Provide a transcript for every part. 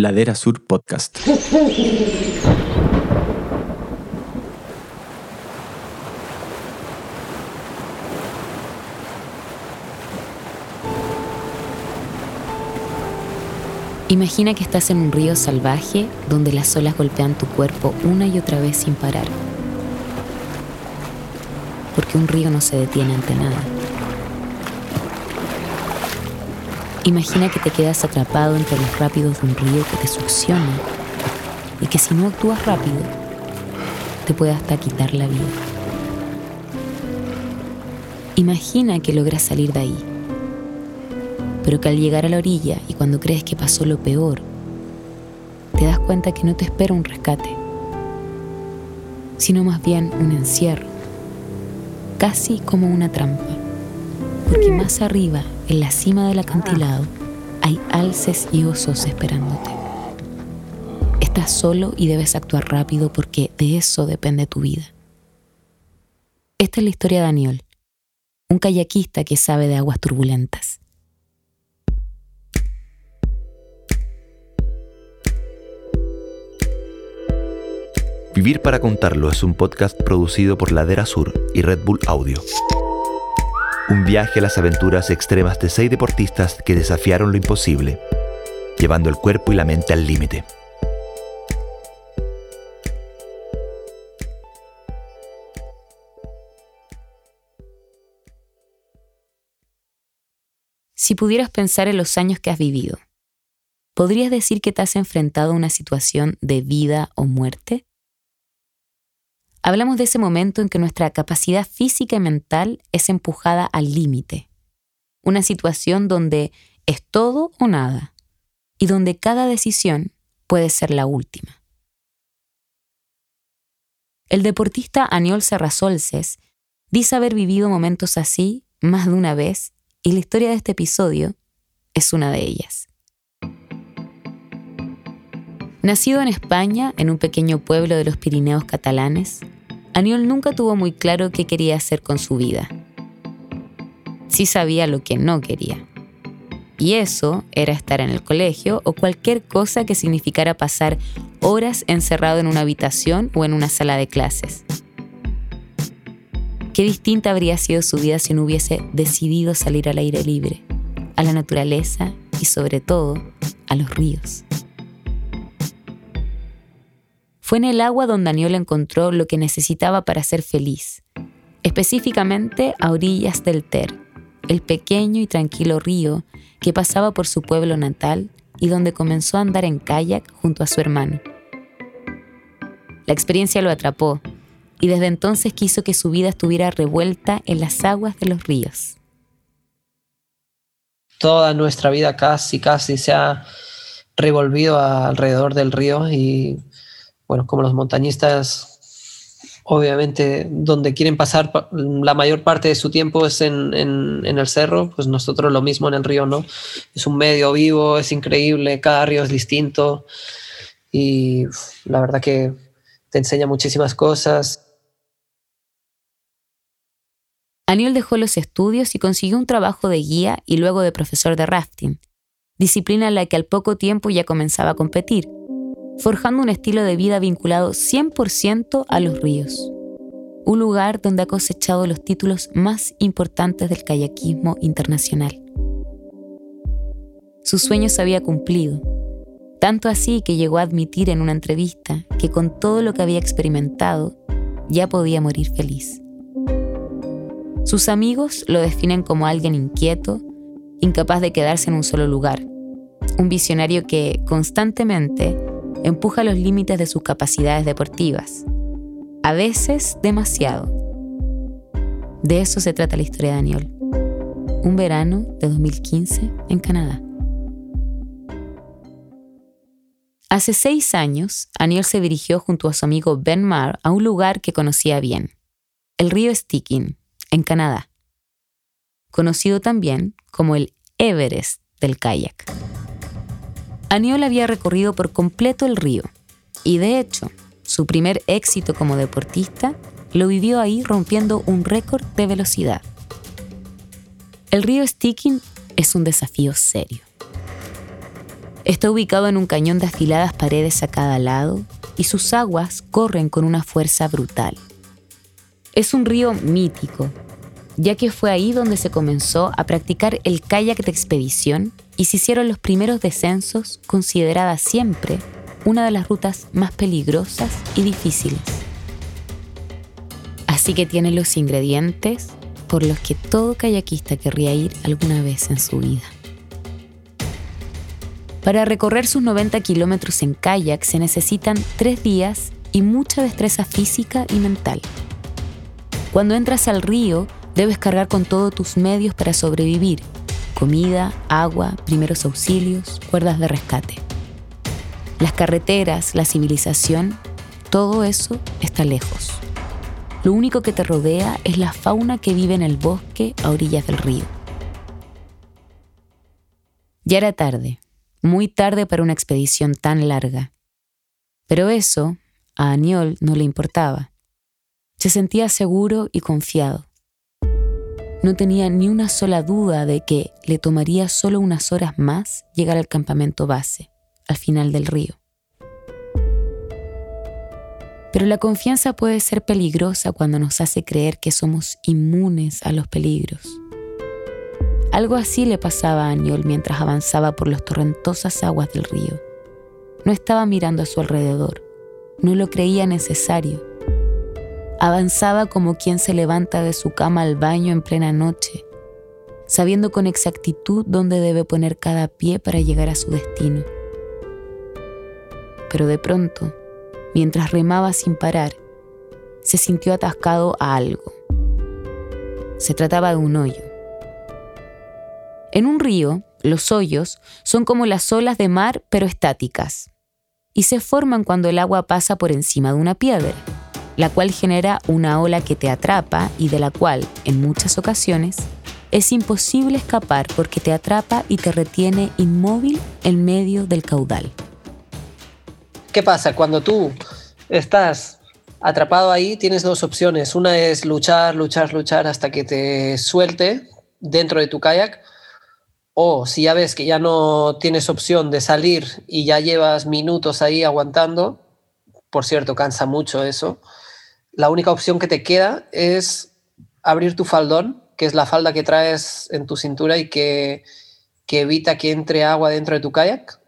Ladera Sur Podcast. Imagina que estás en un río salvaje donde las olas golpean tu cuerpo una y otra vez sin parar. Porque un río no se detiene ante nada. Imagina que te quedas atrapado entre los rápidos de un río que te succiona y que si no actúas rápido, te puede hasta quitar la vida. Imagina que logras salir de ahí, pero que al llegar a la orilla y cuando crees que pasó lo peor, te das cuenta que no te espera un rescate, sino más bien un encierro, casi como una trampa, porque más arriba en la cima del acantilado hay alces y osos esperándote. Estás solo y debes actuar rápido porque de eso depende tu vida. Esta es la historia de Daniel, un kayakista que sabe de aguas turbulentas. Vivir para contarlo es un podcast producido por Ladera Sur y Red Bull Audio. Un viaje a las aventuras extremas de seis deportistas que desafiaron lo imposible, llevando el cuerpo y la mente al límite. Si pudieras pensar en los años que has vivido, ¿podrías decir que te has enfrentado a una situación de vida o muerte? Hablamos de ese momento en que nuestra capacidad física y mental es empujada al límite. Una situación donde es todo o nada y donde cada decisión puede ser la última. El deportista Aniol Serrasolces dice haber vivido momentos así más de una vez y la historia de este episodio es una de ellas. Nacido en España, en un pequeño pueblo de los Pirineos catalanes, Aniol nunca tuvo muy claro qué quería hacer con su vida. Sí sabía lo que no quería. Y eso era estar en el colegio o cualquier cosa que significara pasar horas encerrado en una habitación o en una sala de clases. Qué distinta habría sido su vida si no hubiese decidido salir al aire libre, a la naturaleza y sobre todo a los ríos. Fue en el agua donde Daniel encontró lo que necesitaba para ser feliz, específicamente a orillas del Ter, el pequeño y tranquilo río que pasaba por su pueblo natal y donde comenzó a andar en kayak junto a su hermano. La experiencia lo atrapó y desde entonces quiso que su vida estuviera revuelta en las aguas de los ríos. Toda nuestra vida casi, casi se ha revolvido alrededor del río y bueno, como los montañistas, obviamente, donde quieren pasar la mayor parte de su tiempo es en, el cerro, pues nosotros lo mismo en el río, ¿no? Es un medio vivo, es increíble, cada río es distinto y la verdad que te enseña muchísimas cosas. Aniel dejó los estudios y consiguió un trabajo de guía y luego de profesor de rafting, disciplina en la que al poco tiempo ya comenzaba a competir forjando un estilo de vida vinculado 100% a los ríos. Un lugar donde ha cosechado los títulos más importantes del kayakismo internacional. Su sueño se había cumplido, tanto así que llegó a admitir en una entrevista que con todo lo que había experimentado, ya podía morir feliz. Sus amigos lo definen como alguien inquieto, incapaz de quedarse en un solo lugar, un visionario que constantemente empuja los límites de sus capacidades deportivas, a veces demasiado. De eso se trata la historia de Daniel. Un verano de 2015 en Canadá. Hace seis años, Aniel se dirigió junto a su amigo Ben Marr a un lugar que conocía bien, el río Stikine, en Canadá, conocido también como el Everest del kayak. Aniol había recorrido por completo el río y de hecho, su primer éxito como deportista lo vivió ahí rompiendo un récord de velocidad. El río Stikine es un desafío serio. Está ubicado en un cañón de afiladas paredes a cada lado y sus aguas corren con una fuerza brutal. Es un río mítico, ya que fue ahí donde se comenzó a practicar el kayak de expedición y se hicieron los primeros descensos, considerada siempre una de las rutas más peligrosas y difíciles. Así que tiene los ingredientes por los que todo kayakista querría ir alguna vez en su vida. Para recorrer sus 90 kilómetros en kayak se necesitan tres días y mucha destreza física y mental. Cuando entras al río, debes cargar con todos tus medios para sobrevivir. Comida, agua, primeros auxilios, cuerdas de rescate. Las carreteras, la civilización, todo eso está lejos. Lo único que te rodea es la fauna que vive en el bosque a orillas del río. Ya era tarde, muy tarde para una expedición tan larga. Pero eso a Aniol no le importaba. Se sentía seguro y confiado. No tenía ni una sola duda de que le tomaría solo unas horas más llegar al campamento base, al final del río. Pero la confianza puede ser peligrosa cuando nos hace creer que somos inmunes a los peligros. Algo así le pasaba a Aniol mientras avanzaba por las torrentosas aguas del río. No estaba mirando a su alrededor, no lo creía necesario Avanzaba como quien se levanta de su cama al baño en plena noche, sabiendo con exactitud dónde debe poner cada pie para llegar a su destino. Pero de pronto, mientras remaba sin parar, se sintió atascado a algo. Se trataba de un hoyo. En un río, los hoyos son como las olas de mar pero estáticas, y se forman cuando el agua pasa por encima de una piedra la cual genera una ola que te atrapa y de la cual, en muchas ocasiones, es imposible escapar porque te atrapa y te retiene inmóvil en medio del caudal. ¿Qué pasa? Cuando tú estás atrapado ahí, tienes dos opciones. Una es luchar, luchar, luchar hasta que te suelte dentro de tu kayak. O si ya ves que ya no tienes opción de salir y ya llevas minutos ahí aguantando, por cierto, cansa mucho eso, la única opción que te queda es abrir tu faldón, que es la falda que traes en tu cintura y que, evita que entre agua dentro de tu kayak.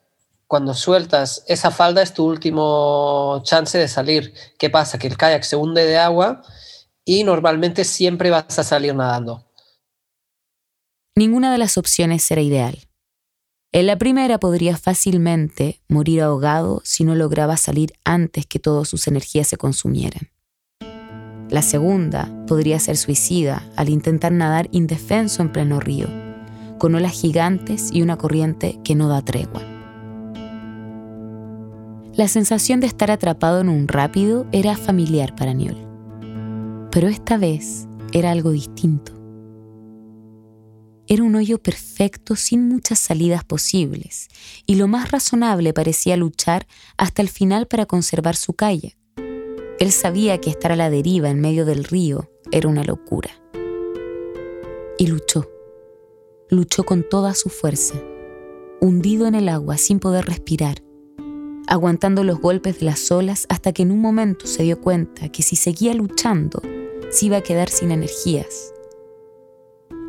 Cuando sueltas esa falda es tu último chance de salir. ¿Qué pasa? Que el kayak se hunde de agua y normalmente siempre vas a salir nadando. Ninguna de las opciones era ideal. En la primera podría fácilmente morir ahogado si no lograba salir antes que todas sus energías se consumieran. La segunda podría ser suicida al intentar nadar indefenso en pleno río, con olas gigantes y una corriente que no da tregua. La sensación de estar atrapado en un rápido era familiar para Niol. Pero esta vez era algo distinto. Era un hoyo perfecto sin muchas salidas posibles, y lo más razonable parecía luchar hasta el final para conservar su kayak. Él sabía que estar a la deriva en medio del río era una locura. Y luchó. Luchó con toda su fuerza, hundido en el agua sin poder respirar, aguantando los golpes de las olas hasta que en un momento se dio cuenta que si seguía luchando, se iba a quedar sin energías.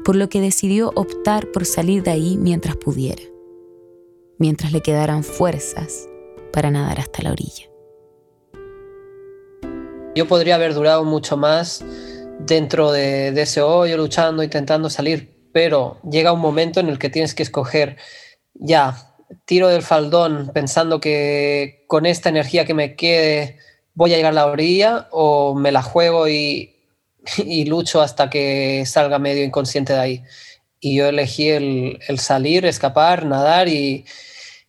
Por lo que decidió optar por salir de ahí mientras pudiera, mientras le quedaran fuerzas para nadar hasta la orilla. Yo podría haber durado mucho más dentro de, ese hoyo, luchando, intentando salir, pero llega un momento en el que tienes que escoger, ya, tiro del faldón pensando que con esta energía que me quede voy a llegar a la orilla o me la juego y, lucho hasta que salga medio inconsciente de ahí. Y yo elegí el, salir, escapar, nadar y,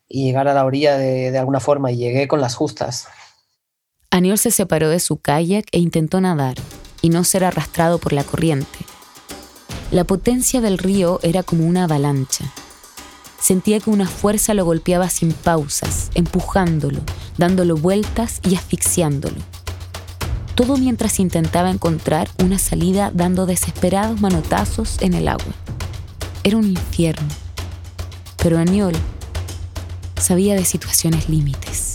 llegar a la orilla de alguna forma y llegué con las justas. Aniol se separó de su kayak e intentó nadar y no ser arrastrado por la corriente. La potencia del río era como una avalancha. Sentía que una fuerza lo golpeaba sin pausas, empujándolo, dándolo vueltas y asfixiándolo. Todo mientras intentaba encontrar una salida dando desesperados manotazos en el agua. Era un infierno. Pero Aniol sabía de situaciones límites.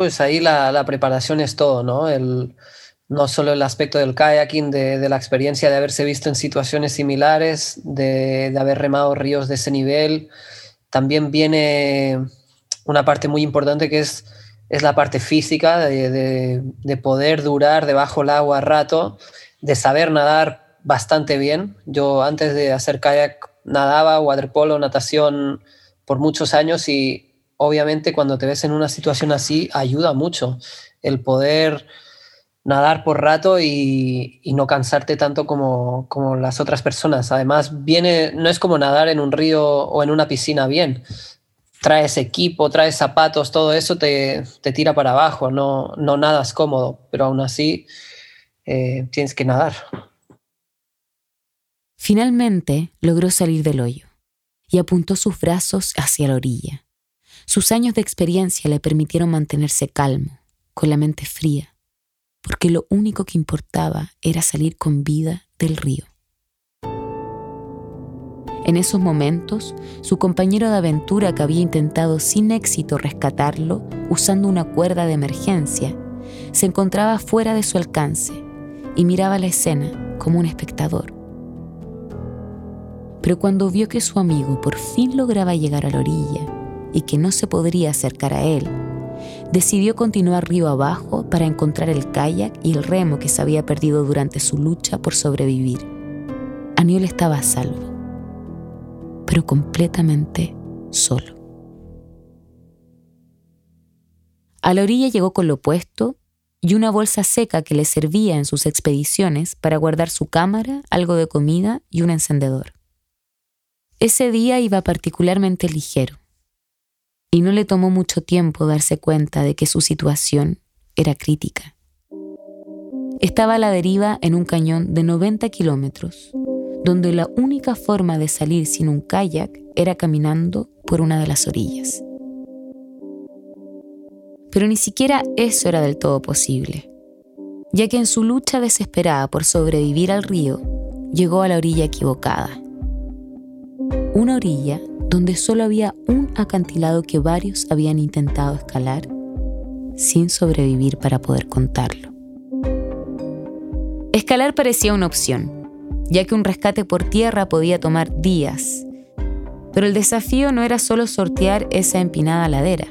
Pues ahí la, preparación es todo, ¿no? El, no solo el aspecto del kayaking, de, la experiencia de haberse visto en situaciones similares, de, haber remado ríos de ese nivel, también viene una parte muy importante que es, es la parte física, de, de poder durar debajo del agua rato, de saber nadar bastante bien. Yo antes de hacer kayak nadaba waterpolo, natación por muchos años y obviamente cuando te ves en una situación así ayuda mucho el poder nadar por rato y, no cansarte tanto como, las otras personas. Además, viene, no es como nadar en un río o en una piscina bien. Traes equipo, traes zapatos, todo eso te, tira para abajo, no, no nadas cómodo, pero aún así eh, tienes que nadar. Finalmente logró salir del hoyo y apuntó sus brazos hacia la orilla. Sus años de experiencia le permitieron mantenerse calmo, con la mente fría, porque lo único que importaba era salir con vida del río. En esos momentos, su compañero de aventura que había intentado sin éxito rescatarlo usando una cuerda de emergencia, se encontraba fuera de su alcance y miraba la escena como un espectador. Pero cuando vio que su amigo por fin lograba llegar a la orilla y que no se podría acercar a él, decidió continuar río abajo para encontrar el kayak y el remo que se había perdido durante su lucha por sobrevivir. Aniol estaba a salvo, pero completamente solo. A la orilla llegó con lo puesto y una bolsa seca que le servía en sus expediciones para guardar su cámara, algo de comida y un encendedor. Ese día iba particularmente ligero y no le tomó mucho tiempo darse cuenta de que su situación era crítica. Estaba a la deriva en un cañón de 90 kilómetros, donde la única forma de salir sin un kayak era caminando por una de las orillas. Pero ni siquiera eso era del todo posible, ya que en su lucha desesperada por sobrevivir al río, llegó a la orilla equivocada. Una orilla donde solo había un acantilado que varios habían intentado escalar sin sobrevivir para poder contarlo. Escalar parecía una opción, ya que un rescate por tierra podía tomar días, pero el desafío no era solo sortear esa empinada ladera.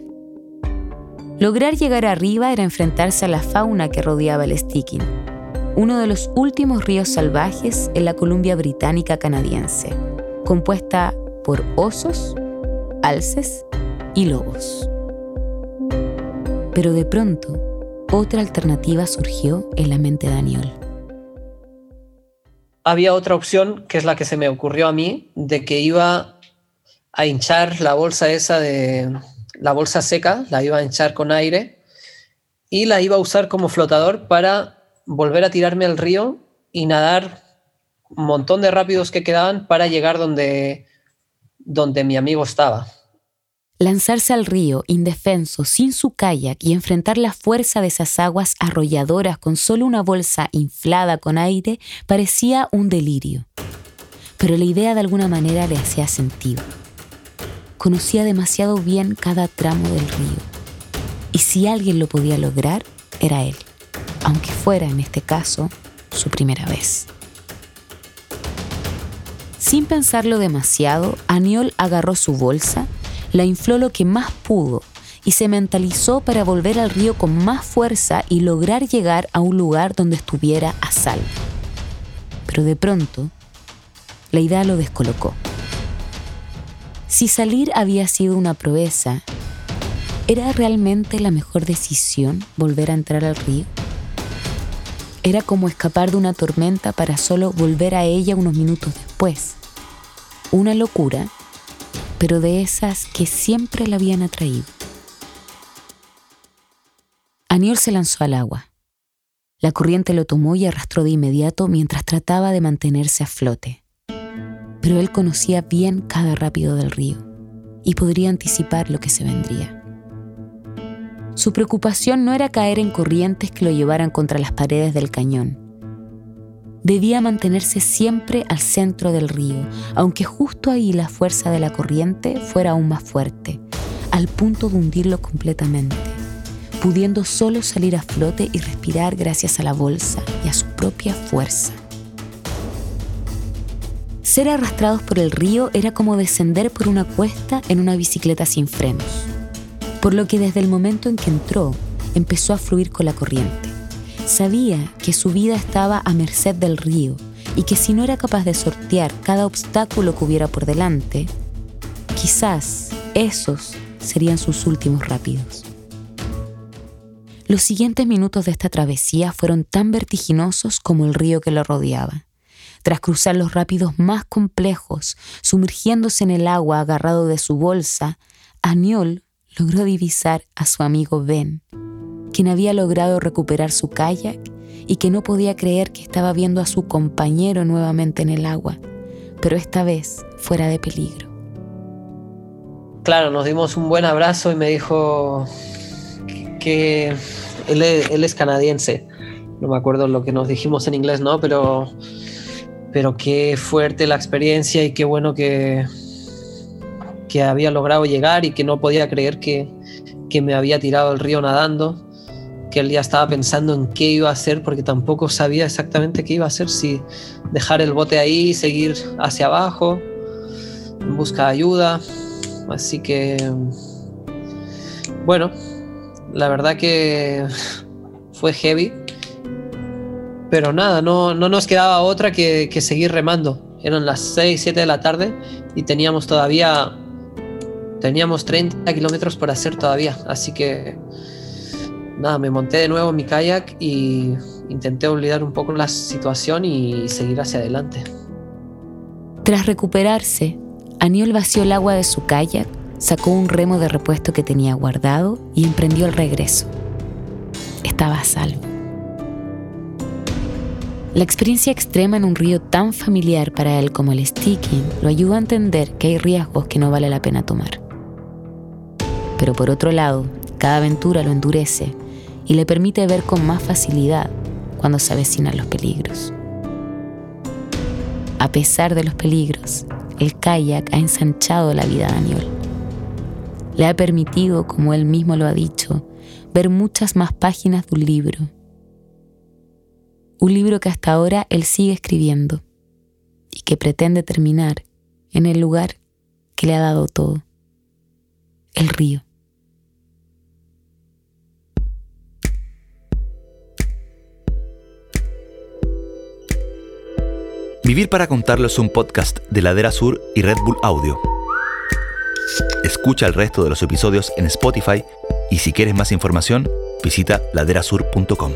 Lograr llegar arriba era enfrentarse a la fauna que rodeaba el Sticking, uno de los últimos ríos salvajes en la Columbia Británica canadiense, compuesta por osos, alces y lobos. Pero de pronto, otra alternativa surgió en la mente de Daniel. Había otra opción, que es la que se me ocurrió a mí, de que iba a hinchar la bolsa esa de la bolsa seca, la iba a hinchar con aire y la iba a usar como flotador para volver a tirarme al río y nadar un montón de rápidos que quedaban para llegar donde donde mi amigo estaba. Lanzarse al río, indefenso, sin su kayak y enfrentar la fuerza de esas aguas arrolladoras con solo una bolsa inflada con aire parecía un delirio. Pero la idea de alguna manera le hacía sentido. Conocía demasiado bien cada tramo del río. Y si alguien lo podía lograr, era él, aunque fuera en este caso su primera vez. Sin pensarlo demasiado, Aniol agarró su bolsa, la infló lo que más pudo y se mentalizó para volver al río con más fuerza y lograr llegar a un lugar donde estuviera a salvo. Pero de pronto, la idea lo descolocó. Si salir había sido una proeza, ¿era realmente la mejor decisión volver a entrar al río? Era como escapar de una tormenta para solo volver a ella unos minutos después una locura, pero de esas que siempre la habían atraído. Aniol se lanzó al agua. La corriente lo tomó y arrastró de inmediato mientras trataba de mantenerse a flote. Pero él conocía bien cada rápido del río y podría anticipar lo que se vendría. Su preocupación no era caer en corrientes que lo llevaran contra las paredes del cañón. Debía mantenerse siempre al centro del río, aunque justo ahí la fuerza de la corriente fuera aún más fuerte, al punto de hundirlo completamente, pudiendo solo salir a flote y respirar gracias a la bolsa y a su propia fuerza. Ser arrastrados por el río era como descender por una cuesta en una bicicleta sin frenos, por lo que desde el momento en que entró, empezó a fluir con la corriente Sabía que su vida estaba a merced del río y que si no era capaz de sortear cada obstáculo que hubiera por delante, quizás esos serían sus últimos rápidos. Los siguientes minutos de esta travesía fueron tan vertiginosos como el río que lo rodeaba. Tras cruzar los rápidos más complejos, sumergiéndose en el agua agarrado de su bolsa, Aniol logró divisar a su amigo Ben, quien había logrado recuperar su kayak y que no podía creer que estaba viendo a su compañero nuevamente en el agua, pero esta vez fuera de peligro. Claro, nos dimos un buen abrazo y me dijo que él es, canadiense. No me acuerdo lo que nos dijimos en inglés, ¿no? Pero, pero qué fuerte la experiencia y qué bueno que, que había logrado llegar y que no podía creer que, que me había tirado al río nadando que él ya estaba pensando en qué iba a hacer porque tampoco sabía exactamente qué iba a hacer, si dejar el bote ahí, seguir hacia abajo, en busca de ayuda. Así que, bueno, la verdad que fue heavy, pero nada, no, no nos quedaba otra que, que seguir remando. Eran las 6, 7 de la tarde y teníamos todavía, teníamos 30 kilómetros por hacer todavía, así que nada, me monté de nuevo en mi kayak y intenté olvidar un poco la situación y seguir hacia adelante. Tras recuperarse, Aniol vació el agua de su kayak, sacó un remo de repuesto que tenía guardado y emprendió el regreso. Estaba a salvo. La experiencia extrema en un río tan familiar para él como el sticking lo ayudó a entender que hay riesgos que no vale la pena tomar. Pero por otro lado, cada aventura lo endurece y le permite ver con más facilidad cuando se avecinan los peligros. A pesar de los peligros, el kayak ha ensanchado la vida de Daniel. Le ha permitido, como él mismo lo ha dicho, ver muchas más páginas de un libro. Un libro que hasta ahora él sigue escribiendo y que pretende terminar en el lugar que le ha dado todo, el río. Vivir para contarlo es un podcast de Ladera Sur y Red Bull Audio. Escucha el resto de los episodios en Spotify y si quieres más información, visita laderasur.com.